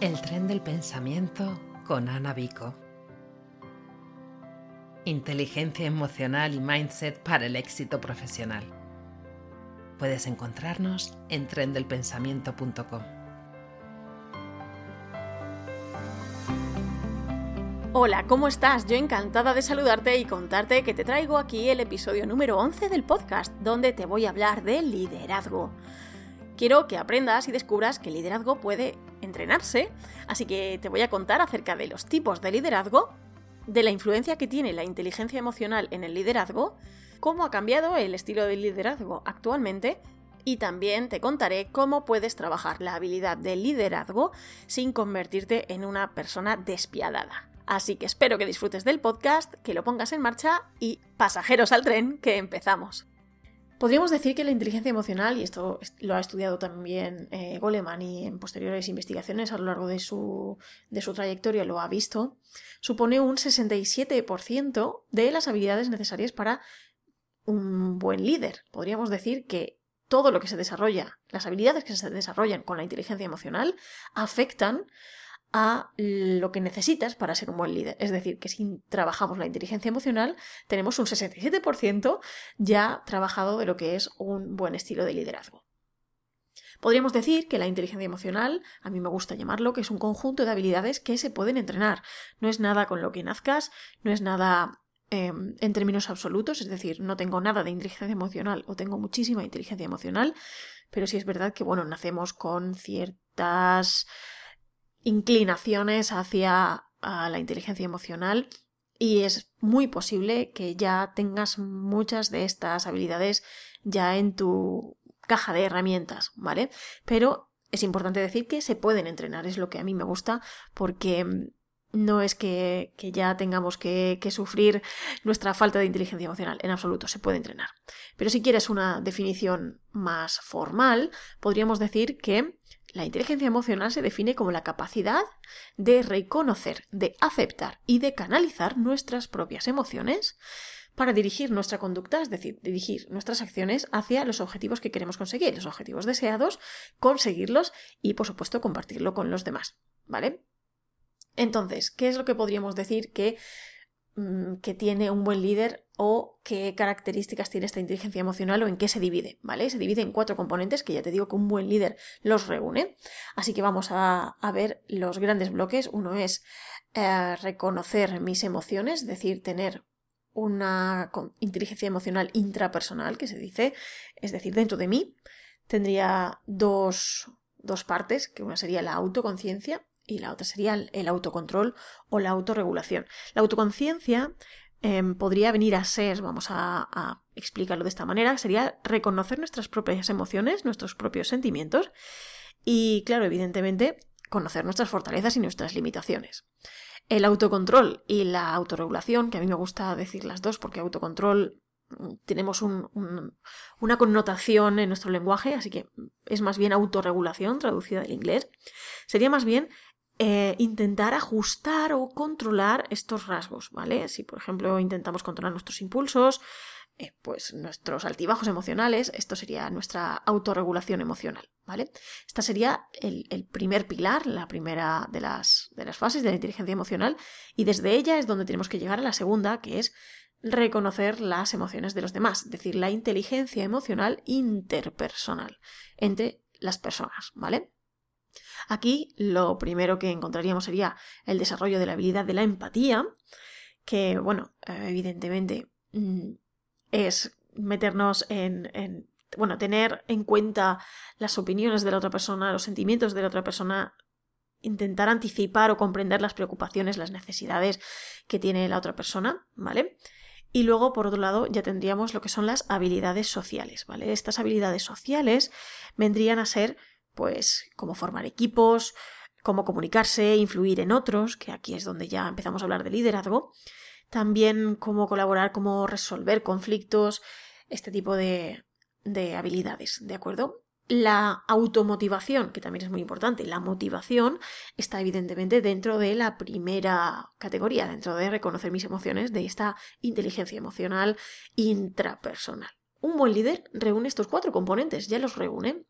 El tren del pensamiento con Ana Vico. Inteligencia emocional y mindset para el éxito profesional. Puedes encontrarnos en trendelpensamiento.com. Hola, ¿cómo estás? Yo encantada de saludarte y contarte que te traigo aquí el episodio número 11 del podcast, donde te voy a hablar de liderazgo. Quiero que aprendas y descubras que el liderazgo puede entrenarse, así que te voy a contar acerca de los tipos de liderazgo, de la influencia que tiene la inteligencia emocional en el liderazgo, cómo ha cambiado el estilo de liderazgo actualmente y también te contaré cómo puedes trabajar la habilidad de liderazgo sin convertirte en una persona despiadada. Así que espero que disfrutes del podcast, que lo pongas en marcha y pasajeros al tren, que empezamos. Podríamos decir que la inteligencia emocional, y esto lo ha estudiado también eh, Goleman y en posteriores investigaciones a lo largo de su, de su trayectoria lo ha visto, supone un 67% de las habilidades necesarias para un buen líder. Podríamos decir que todo lo que se desarrolla, las habilidades que se desarrollan con la inteligencia emocional, afectan a lo que necesitas para ser un buen líder. Es decir, que si trabajamos la inteligencia emocional, tenemos un 67% ya trabajado de lo que es un buen estilo de liderazgo. Podríamos decir que la inteligencia emocional, a mí me gusta llamarlo, que es un conjunto de habilidades que se pueden entrenar. No es nada con lo que nazcas, no es nada em, en términos absolutos, es decir, no tengo nada de inteligencia emocional o tengo muchísima inteligencia emocional, pero sí es verdad que, bueno, nacemos con ciertas inclinaciones hacia la inteligencia emocional y es muy posible que ya tengas muchas de estas habilidades ya en tu caja de herramientas, ¿vale? Pero es importante decir que se pueden entrenar, es lo que a mí me gusta porque no es que, ya tengamos que, que, sufrir nuestra falta de inteligencia emocional, en absoluto, se puede entrenar. Pero si quieres una definición más formal, podríamos decir que la inteligencia emocional se define como la capacidad de reconocer, de aceptar y de canalizar nuestras propias emociones para dirigir nuestra conducta, es decir, dirigir nuestras acciones hacia los objetivos que queremos conseguir, los objetivos deseados, conseguirlos y, por supuesto, compartirlo con los demás. ¿Vale? Entonces, ¿qué es lo que podríamos decir que que tiene un buen líder o qué características tiene esta inteligencia emocional o en qué se divide, ¿vale? Se divide en cuatro componentes que ya te digo que un buen líder los reúne. Así que vamos a, ver los grandes bloques. Uno es eh, reconocer mis emociones, es decir, tener una inteligencia emocional intrapersonal, que se dice, es decir, dentro de mí. Tendría dos, dos partes, que una sería la autoconciencia y la otra sería el autocontrol o la autorregulación. La autoconciencia em, podría venir a ser, vamos a, explicarlo de esta manera, sería reconocer nuestras propias emociones, nuestros propios sentimientos y, claro, evidentemente, conocer nuestras fortalezas y nuestras limitaciones. El autocontrol y la autorregulación, que a mí me gusta decir las dos porque autocontrol mm, tenemos una connotación en nuestro lenguaje, así que es más bien autorregulación, traducida del inglés, sería más bien eh, intentar ajustar o controlar estos rasgos, ¿vale? Si, por ejemplo, intentamos controlar nuestros impulsos, eh, pues nuestros altibajos emocionales, esto sería nuestra autorregulación emocional, ¿vale? Esta sería el, primer pilar, la primera de las, de las fases de la inteligencia emocional, y desde ella es donde tenemos que llegar a la segunda, que es reconocer las emociones de los demás, es decir, la inteligencia emocional interpersonal entre las personas, ¿vale? Aquí lo primero que encontraríamos sería el desarrollo de la habilidad de la empatía, que, bueno, eh, evidentemente mm, es meternos en, bueno, tener en cuenta las opiniones de la otra persona, los sentimientos de la otra persona, intentar anticipar o comprender las preocupaciones, las necesidades que tiene la otra persona, ¿vale? Y luego, por otro lado, ya tendríamos lo que son las habilidades sociales, ¿vale? Estas habilidades sociales vendrían a ser pues cómo formar equipos, cómo comunicarse, influir en otros, que aquí es donde ya empezamos a hablar de liderazgo, también cómo colaborar, cómo resolver conflictos, este tipo de, de habilidades, ¿de acuerdo? La automotivación, que también es muy importante, la motivación está evidentemente dentro de la primera categoría, dentro de reconocer mis emociones, de esta inteligencia emocional intrapersonal. Un buen líder reúne estos cuatro componentes, ya los reúne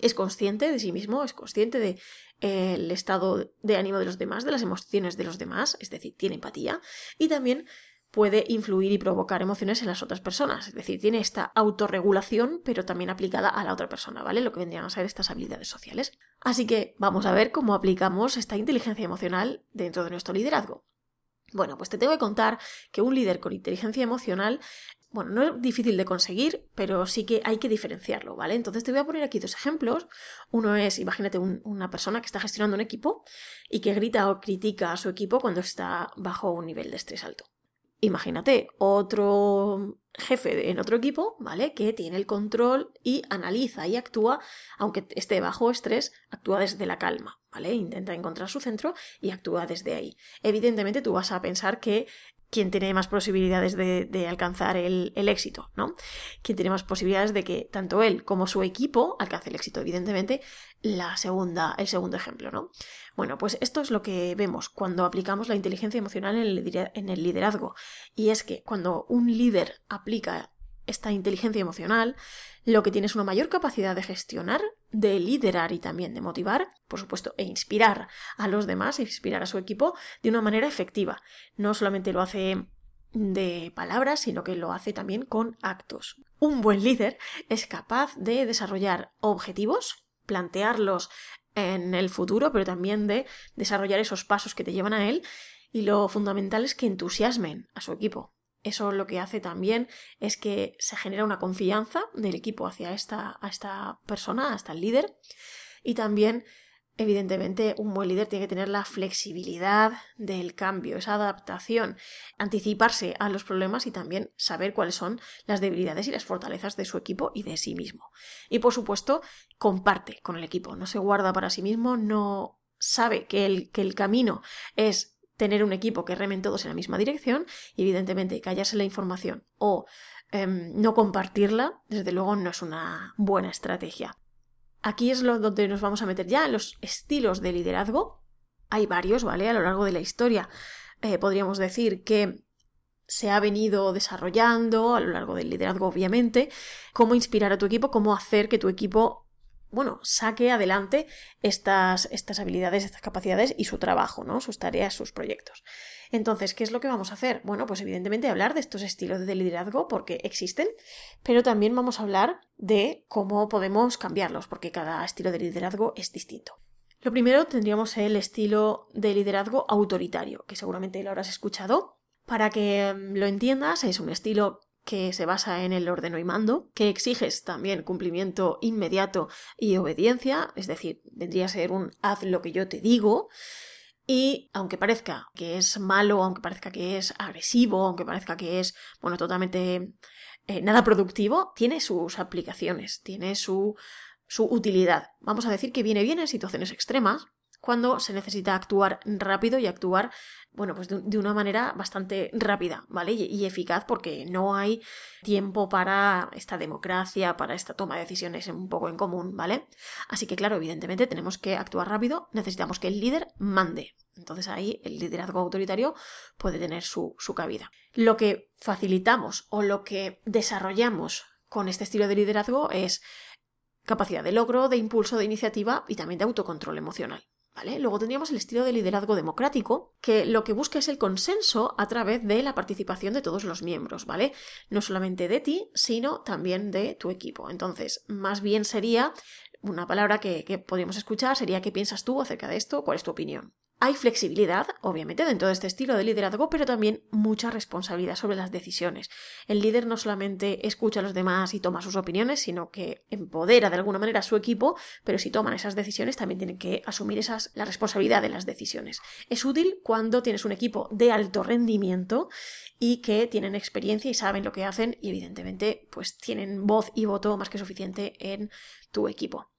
es consciente de sí mismo, es consciente del de, estado de ánimo de los demás, de las emociones de los demás, es decir, tiene empatía y también puede influir y provocar emociones en las otras personas. Es decir, tiene esta autorregulación, pero también aplicada a la otra persona, ¿vale? Lo que vendrían a ser estas habilidades sociales. Así que vamos a ver cómo aplicamos esta inteligencia emocional dentro de nuestro liderazgo. Bueno, pues te tengo que contar que un líder con inteligencia emocional bueno, no es difícil de conseguir, pero sí que hay que diferenciarlo, ¿vale? Entonces te voy a poner aquí dos ejemplos. Uno es, imagínate, una persona que está gestionando un equipo y que grita o critica a su equipo cuando está bajo un nivel de estrés alto. Imagínate otro jefe en otro equipo, ¿vale? Que tiene el control y analiza y actúa, aunque esté bajo estrés, actúa desde la calma, ¿vale? Intenta encontrar su centro y actúa desde ahí. Evidentemente tú vas a pensar que quien tiene más posibilidades de, alcanzar el, éxito, ¿no? Quien tiene más posibilidades de que tanto él como su equipo alcance el éxito, evidentemente, la segunda, el segundo ejemplo, ¿no? Bueno, pues esto es lo que vemos cuando aplicamos la inteligencia emocional en el liderazgo. Y es que cuando un líder aplica esta inteligencia emocional, lo que tiene es una mayor capacidad de gestionar, de liderar y también de motivar, por supuesto, e inspirar a los demás, e inspirar a su equipo de una manera efectiva. No solamente lo hace de palabras, sino que lo hace también con actos. Un buen líder es capaz de desarrollar objetivos, plantearlos en el futuro, pero también de desarrollar esos pasos que te llevan a él y lo fundamental es que entusiasmen a su equipo. Eso lo que hace también es que se genera una confianza del equipo hacia esta, a esta persona, hasta el líder. Y también, evidentemente, un buen líder tiene que tener la flexibilidad del cambio, esa adaptación, anticiparse a los problemas y también saber cuáles son las debilidades y las fortalezas de su equipo y de sí mismo. Y por supuesto, comparte con el equipo, no se guarda para sí mismo, no sabe que el, que el camino es tener un equipo que remen todos en la misma dirección y evidentemente callarse la información o em, no compartirla, desde luego no es una buena estrategia. Aquí es donde nos vamos a meter ya los estilos de liderazgo. Hay varios, ¿vale? A lo largo de la historia eh, podríamos decir que se ha venido desarrollando a lo largo del liderazgo, obviamente, cómo inspirar a tu equipo, cómo hacer que tu equipo bueno, saque adelante estas, estas habilidades, estas capacidades y su trabajo, ¿no? Sus tareas, sus proyectos. Entonces, ¿qué es lo que vamos a hacer? Bueno, pues evidentemente hablar de estos estilos de liderazgo porque existen, pero también vamos a hablar de cómo podemos cambiarlos, porque cada estilo de liderazgo es distinto. Lo primero tendríamos el estilo de liderazgo autoritario, que seguramente lo habrás escuchado. Para que mm, lo entiendas, es un estilo que se basa en el ordeno y mando, que exiges también cumplimiento inmediato y obediencia, es decir, vendría a ser un haz lo que yo te digo, y aunque parezca que es malo, aunque parezca que es agresivo, aunque parezca que es, bueno, totalmente eh, nada productivo, tiene sus aplicaciones, tiene su, su utilidad. Vamos a decir que viene bien en situaciones extremas, cuando se necesita actuar rápido y actuar, bueno, pues de, una manera bastante rápida, ¿vale? Y, eficaz porque no hay tiempo para esta democracia, para esta toma de decisiones un poco en común, ¿vale? Así que, claro, evidentemente tenemos que actuar rápido, necesitamos que el líder mande. Entonces ahí el liderazgo autoritario puede tener su, su cabida. Lo que facilitamos o lo que desarrollamos con este estilo de liderazgo es capacidad de logro, de impulso, de iniciativa y también de autocontrol emocional. Luego tendríamos el estilo de liderazgo democrático, que lo que busca es el consenso a través de la participación de todos los miembros, ¿vale? No solamente de ti, sino también de tu equipo. Entonces, más bien sería una palabra que, que podríamos escuchar, sería ¿qué piensas tú acerca de esto? ¿Cuál es tu opinión? Hay flexibilidad, obviamente, dentro de este estilo de liderazgo, pero también mucha responsabilidad sobre las decisiones. El líder no solamente escucha a los demás y toma sus opiniones, sino que empodera de alguna manera a su equipo, pero si toman esas decisiones también tienen que asumir esas, la responsabilidad de las decisiones. Es útil cuando tienes un equipo de alto rendimiento y que tienen experiencia y saben lo que hacen y evidentemente pues tienen voz y voto más que suficiente en tu equipo.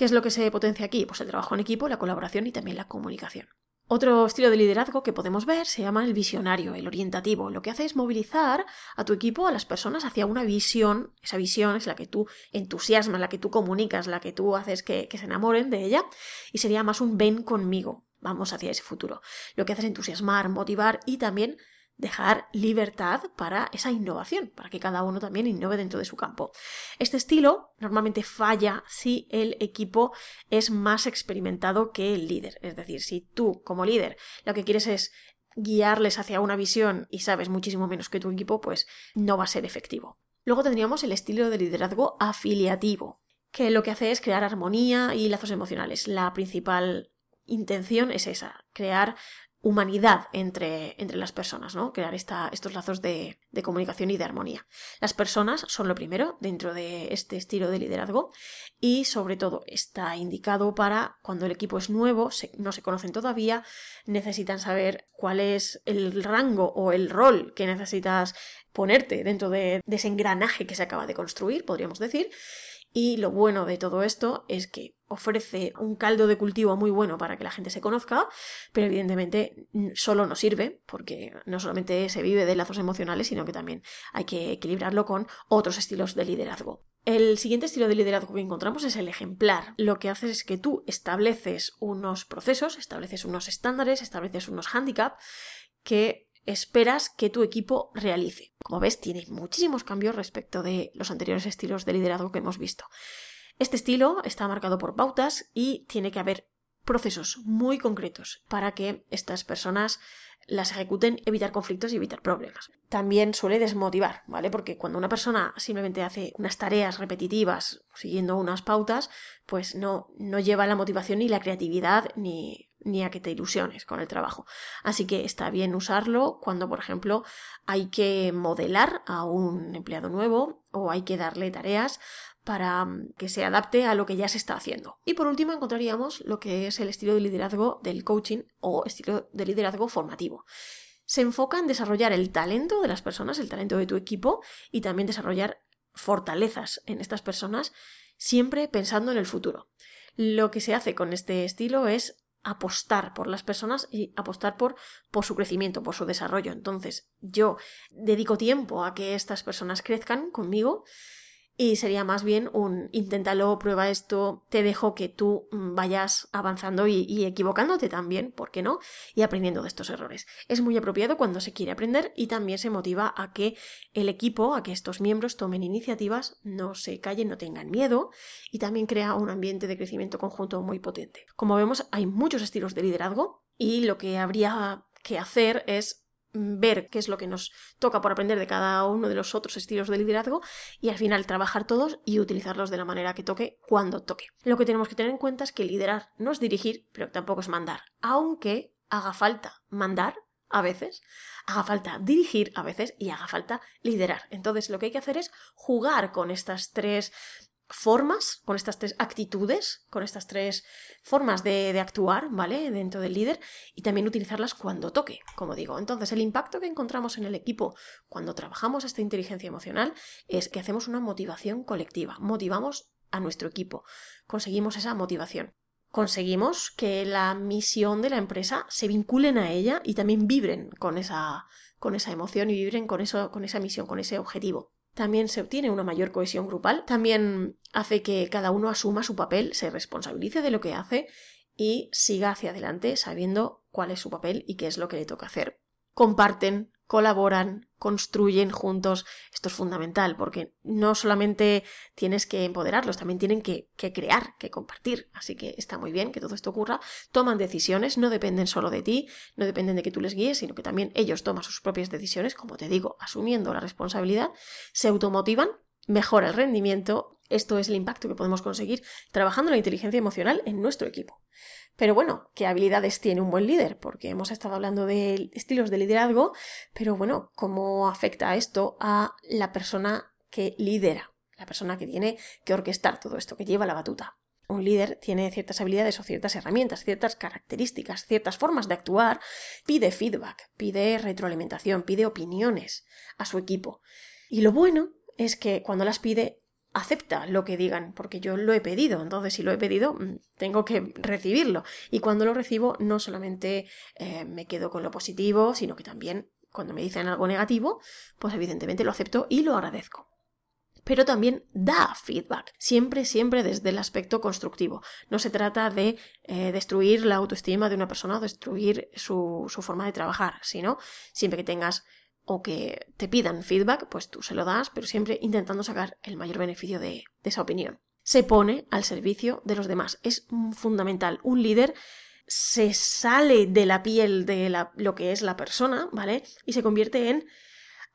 ¿Qué es lo que se potencia aquí? Pues el trabajo en equipo, la colaboración y también la comunicación. Otro estilo de liderazgo que podemos ver se llama el visionario, el orientativo. Lo que hace es movilizar a tu equipo, a las personas, hacia una visión. Esa visión es la que tú entusiasmas, la que tú comunicas, la que tú haces que, se enamoren de ella. Y sería más un ven conmigo. Vamos hacia ese futuro. Lo que hace es entusiasmar, motivar y también dejar libertad para esa innovación, para que cada uno también innove dentro de su campo. Este estilo normalmente falla si el equipo es más experimentado que el líder. Es decir, si tú como líder lo que quieres es guiarles hacia una visión y sabes muchísimo menos que tu equipo, pues no va a ser efectivo. Luego tendríamos el estilo de liderazgo afiliativo, que lo que hace es crear armonía y lazos emocionales. La principal intención es esa, crear humanidad entre, entre las personas, ¿no? Crear estos lazos de, de, comunicación y de armonía. Las personas son lo primero dentro de este estilo de liderazgo y sobre todo está indicado para cuando el equipo es nuevo, no se conocen todavía, necesitan saber cuál es el rango o el rol que necesitas ponerte dentro de, de ese engranaje que se acaba de construir, podríamos decir, y lo bueno de todo esto es que ofrece un caldo de cultivo muy bueno para que la gente se conozca, pero evidentemente solo no sirve, porque no solamente se vive de lazos emocionales, sino que también hay que equilibrarlo con otros estilos de liderazgo. El siguiente estilo de liderazgo que encontramos es el ejemplar. Lo que haces es que tú estableces unos procesos, estableces unos estándares, estableces unos handicaps que esperas que tu equipo realice. Como ves, tiene muchísimos cambios respecto de los anteriores estilos de liderazgo que hemos visto. Este estilo está marcado por pautas y tiene que haber procesos muy concretos para que estas personas las ejecuten, evitar conflictos y evitar problemas. También suele desmotivar, ¿vale? Porque cuando una persona simplemente hace unas tareas repetitivas siguiendo unas pautas, pues no, no lleva la motivación ni la creatividad ni, ni a que te ilusiones con el trabajo. Así que está bien usarlo cuando, por ejemplo, hay que modelar a un empleado nuevo o hay que darle tareas para mm, que se adapte a lo que ya se está haciendo. Y por último encontraríamos lo que es el estilo de liderazgo del coaching o estilo de liderazgo formativo. Se enfoca en desarrollar el talento de las personas, el talento de tu equipo y también desarrollar fortalezas en estas personas, siempre pensando en el futuro. Lo que se hace con este estilo es apostar por las personas y apostar por, por su crecimiento, por su desarrollo. Entonces, yo dedico tiempo a que estas personas crezcan conmigo y sería más bien un inténtalo, prueba esto, te dejo que tú mm, vayas avanzando y, equivocándote también, ¿por qué no? Y aprendiendo de estos errores. Es muy apropiado cuando se quiere aprender y también se motiva a que el equipo, a que estos miembros tomen iniciativas, no se callen, no tengan miedo y también crea un ambiente de crecimiento conjunto muy potente. Como vemos, hay muchos estilos de liderazgo y lo que habría que hacer es ver qué es lo que nos toca por aprender de cada uno de los otros estilos de liderazgo y al final trabajar todos y utilizarlos de la manera que toque cuando toque. Lo que tenemos que tener en cuenta es que liderar no es dirigir, pero tampoco es mandar, aunque haga falta mandar a veces, haga falta dirigir a veces y haga falta liderar. Entonces lo que hay que hacer es jugar con estas tres formas, con estas tres actitudes, con estas tres formas de, actuar, ¿vale? Dentro del líder y también utilizarlas cuando toque, como digo. Entonces, el impacto que encontramos en el equipo cuando trabajamos esta inteligencia emocional es que hacemos una motivación colectiva, motivamos a nuestro equipo, conseguimos esa motivación. Conseguimos que la misión de la empresa se vinculen a ella y también vibren con esa, con esa emoción y vibren con, eso, con esa misión, con ese objetivo también se obtiene una mayor cohesión grupal, también hace que cada uno asuma su papel, se responsabilice de lo que hace y siga hacia adelante sabiendo cuál es su papel y qué es lo que le toca hacer. Comparten colaboran, construyen juntos. Esto es fundamental porque no solamente tienes que empoderarlos, también tienen que, crear, que compartir. Así que está muy bien que todo esto ocurra. Toman decisiones, no dependen solo de ti, no dependen de que tú les guíes, sino que también ellos toman sus propias decisiones, como te digo, asumiendo la responsabilidad, se automotivan, mejora el rendimiento. Esto es el impacto que podemos conseguir trabajando la inteligencia emocional en nuestro equipo. Pero bueno, ¿qué habilidades tiene un buen líder? Porque hemos estado hablando de estilos de liderazgo, pero bueno, ¿cómo afecta esto a la persona que lidera? La persona que tiene que orquestar todo esto, que lleva la batuta. Un líder tiene ciertas habilidades o ciertas herramientas, ciertas características, ciertas formas de actuar, pide feedback, pide retroalimentación, pide opiniones a su equipo. Y lo bueno es que cuando las pide acepta lo que digan, porque yo lo he pedido, entonces si lo he pedido, mm, tengo que recibirlo. Y cuando lo recibo, no solamente eh, me quedo con lo positivo, sino que también cuando me dicen algo negativo, pues evidentemente lo acepto y lo agradezco. pero también da feedback, siempre, siempre desde el aspecto constructivo. No se trata de eh, destruir la autoestima de una persona o destruir su, forma de trabajar, sino siempre que tengas o que te pidan feedback, pues tú se lo das, pero siempre intentando sacar el mayor beneficio de, esa opinión. Se pone al servicio de los demás. Es fundamental. Un líder se sale de la piel de lo que es la persona, ¿vale? Y se convierte en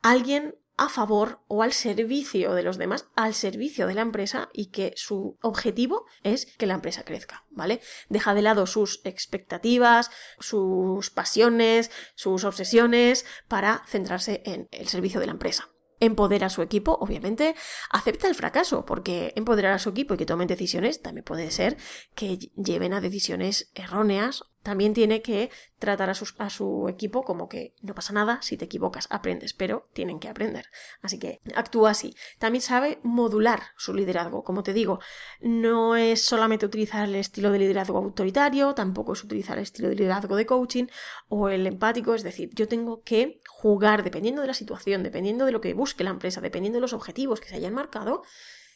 alguien a favor o al servicio de los demás, al servicio de la empresa y que su objetivo es que la empresa crezca, ¿vale? Deja de lado sus expectativas, sus pasiones, sus obsesiones para centrarse en el servicio de la empresa empodera a su equipo, obviamente, acepta el fracaso, porque empoderar a su equipo y que tomen decisiones también puede ser que lleven a decisiones erróneas también tiene que tratar a, su equipo como que no pasa nada, si te equivocas, aprendes, pero tienen que aprender. Así que actúa así. También sabe modular su liderazgo. Como te digo, no es solamente utilizar el estilo de liderazgo autoritario, tampoco es utilizar el estilo de liderazgo de coaching o el empático, es decir, yo tengo que jugar dependiendo de la situación, dependiendo de lo que busque la empresa, dependiendo de los objetivos que se hayan marcado,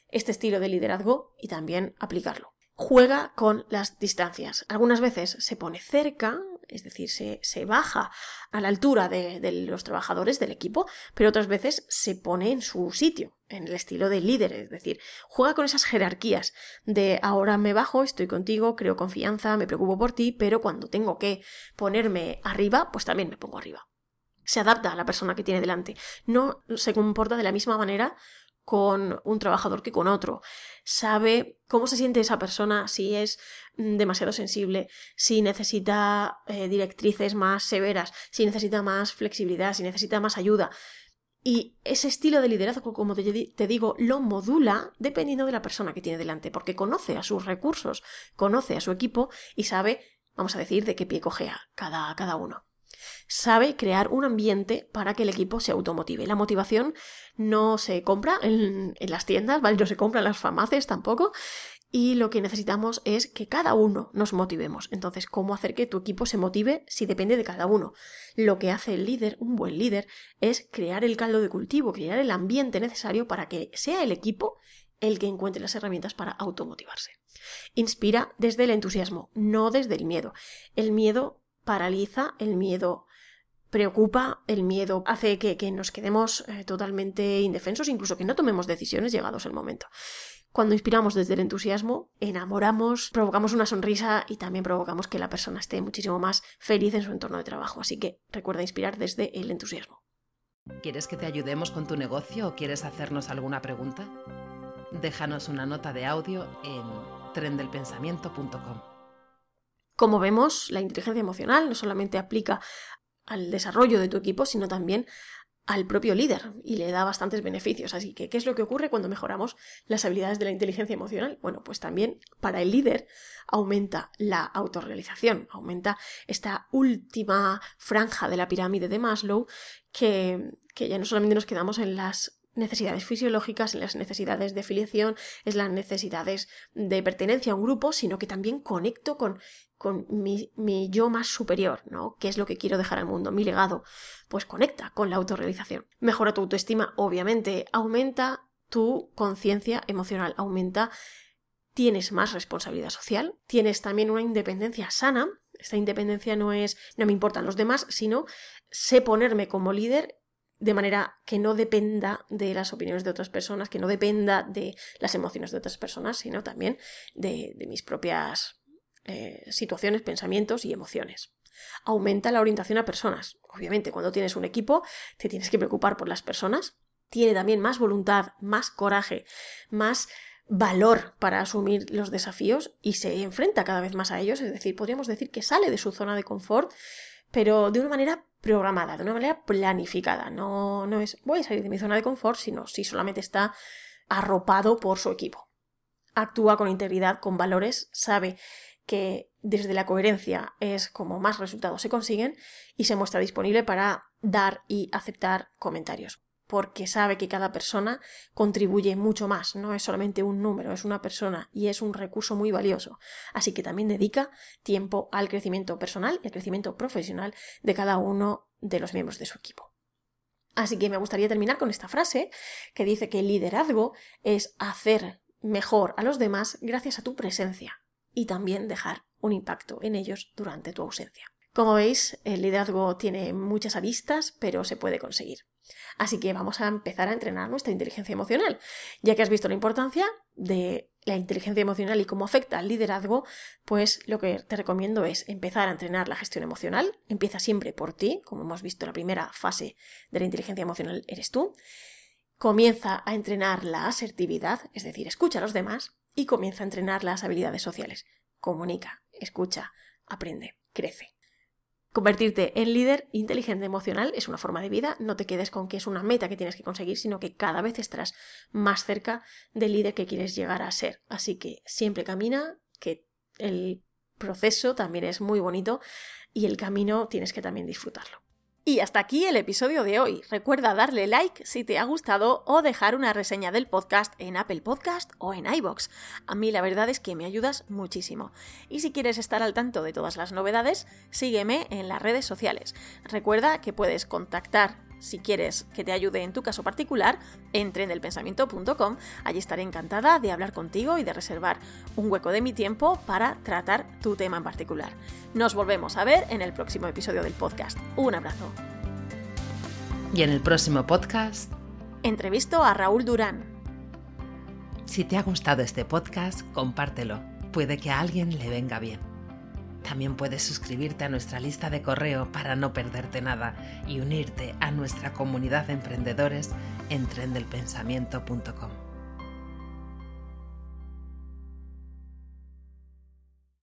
este estilo de liderazgo y también aplicarlo juega con las distancias. Algunas veces se pone cerca, es decir, se, baja a la altura de, de, los trabajadores del equipo, pero otras veces se pone en su sitio, en el estilo de líder, es decir, juega con esas jerarquías de ahora me bajo, estoy contigo, creo confianza, me preocupo por ti, pero cuando tengo que ponerme arriba, pues también me pongo arriba. Se adapta a la persona que tiene delante, no se comporta de la misma manera con un trabajador que con otro. Sabe cómo se siente esa persona, si es mm, demasiado sensible, si necesita eh, directrices más severas, si necesita más flexibilidad, si necesita más ayuda. Y ese estilo de liderazgo, como te, digo, lo modula dependiendo de la persona que tiene delante, porque conoce a sus recursos, conoce a su equipo y sabe, vamos a decir, de qué pie cojea cada, cada uno sabe crear un ambiente para que el equipo se automotive. La motivación no se compra en, las tiendas, ¿vale? No se compra en las farmacias tampoco. Y lo que necesitamos es que cada uno nos motivemos. Entonces, ¿cómo hacer que tu equipo se motive si depende de cada uno? Lo que hace el líder, un buen líder, es crear el caldo de cultivo, crear el ambiente necesario para que sea el equipo el que encuentre las herramientas para automotivarse. Inspira desde el entusiasmo, no desde el miedo. El miedo paraliza, el miedo preocupa, el miedo hace que, nos quedemos eh, totalmente indefensos, incluso que no tomemos decisiones llegados el momento. Cuando inspiramos desde el entusiasmo, enamoramos, provocamos una sonrisa y también provocamos que la persona esté muchísimo más feliz en su entorno de trabajo. Así que recuerda inspirar desde el entusiasmo. ¿Quieres que te ayudemos con tu negocio o quieres hacernos alguna pregunta? Déjanos una nota de audio en trendelpensamiento.com. Como vemos, la inteligencia emocional no solamente aplica al desarrollo de tu equipo, sino también al propio líder y le da bastantes beneficios. Así que, ¿qué es lo que ocurre cuando mejoramos las habilidades de la inteligencia emocional? Bueno, pues también para el líder aumenta la autorrealización, aumenta esta última franja de la pirámide de Maslow que, que ya no solamente nos quedamos en las necesidades fisiológicas, en las necesidades de filiación, es las necesidades de pertenencia a un grupo, sino que también conecto con, con mi, mi, yo más superior, ¿no? ¿Qué es lo que quiero dejar al mundo? Mi legado. Pues conecta con la autorrealización. Mejora tu autoestima, obviamente, aumenta tu conciencia emocional, aumenta, tienes más responsabilidad social, tienes también una independencia sana. Esta independencia no es no me importan los demás, sino sé ponerme como líder de manera que no dependa de las opiniones de otras personas, que no dependa de las emociones de otras personas, sino también de, mis propias eh, situaciones, pensamientos y emociones. Aumenta la orientación a personas. Obviamente, cuando tienes un equipo, te tienes que preocupar por las personas. Tiene también más voluntad, más coraje, más valor para asumir los desafíos y se enfrenta cada vez más a ellos. Es decir, podríamos decir que sale de su zona de confort, pero de una manera programada, de una manera planificada. No, no es voy a salir de mi zona de confort, sino si solamente está arropado por su equipo. Actúa con integridad, con valores, sabe que desde la coherencia es como más resultados se consiguen y se muestra disponible para dar y aceptar comentarios porque sabe que cada persona contribuye mucho más, no es solamente un número, es una persona y es un recurso muy valioso. Así que también dedica tiempo al crecimiento personal y al crecimiento profesional de cada uno de los miembros de su equipo. Así que me gustaría terminar con esta frase que dice que el liderazgo es hacer mejor a los demás gracias a tu presencia y también dejar un impacto en ellos durante tu ausencia. Como veis, el liderazgo tiene muchas aristas, pero se puede conseguir. Así que vamos a empezar a entrenar nuestra inteligencia emocional. Ya que has visto la importancia de la inteligencia emocional y cómo afecta al liderazgo, pues lo que te recomiendo es empezar a entrenar la gestión emocional. Empieza siempre por ti, como hemos visto, la primera fase de la inteligencia emocional eres tú. Comienza a entrenar la asertividad, es decir, escucha a los demás, y comienza a entrenar las habilidades sociales. Comunica, escucha, aprende, crece. Convertirte en líder inteligente emocional es una forma de vida, no te quedes con que es una meta que tienes que conseguir, sino que cada vez estarás más cerca del líder que quieres llegar a ser. Así que siempre camina, que el proceso también es muy bonito y el camino tienes que también disfrutarlo. Y hasta aquí el episodio de hoy. Recuerda darle like si te ha gustado o dejar una reseña del podcast en Apple Podcast o en iBox. A mí la verdad es que me ayudas muchísimo. Y si quieres estar al tanto de todas las novedades, sígueme en las redes sociales. Recuerda que puedes contactar si quieres que te ayude en tu caso particular, entre en elpensamiento.com. Allí estaré encantada de hablar contigo y de reservar un hueco de mi tiempo para tratar tu tema en particular. Nos volvemos a ver en el próximo episodio del podcast. Un abrazo. Y en el próximo podcast... Entrevisto a Raúl Durán. Si te ha gustado este podcast, compártelo. Puede que a alguien le venga bien. También puedes suscribirte a nuestra lista de correo para no perderte nada y unirte a nuestra comunidad de emprendedores en trendelpensamiento.com.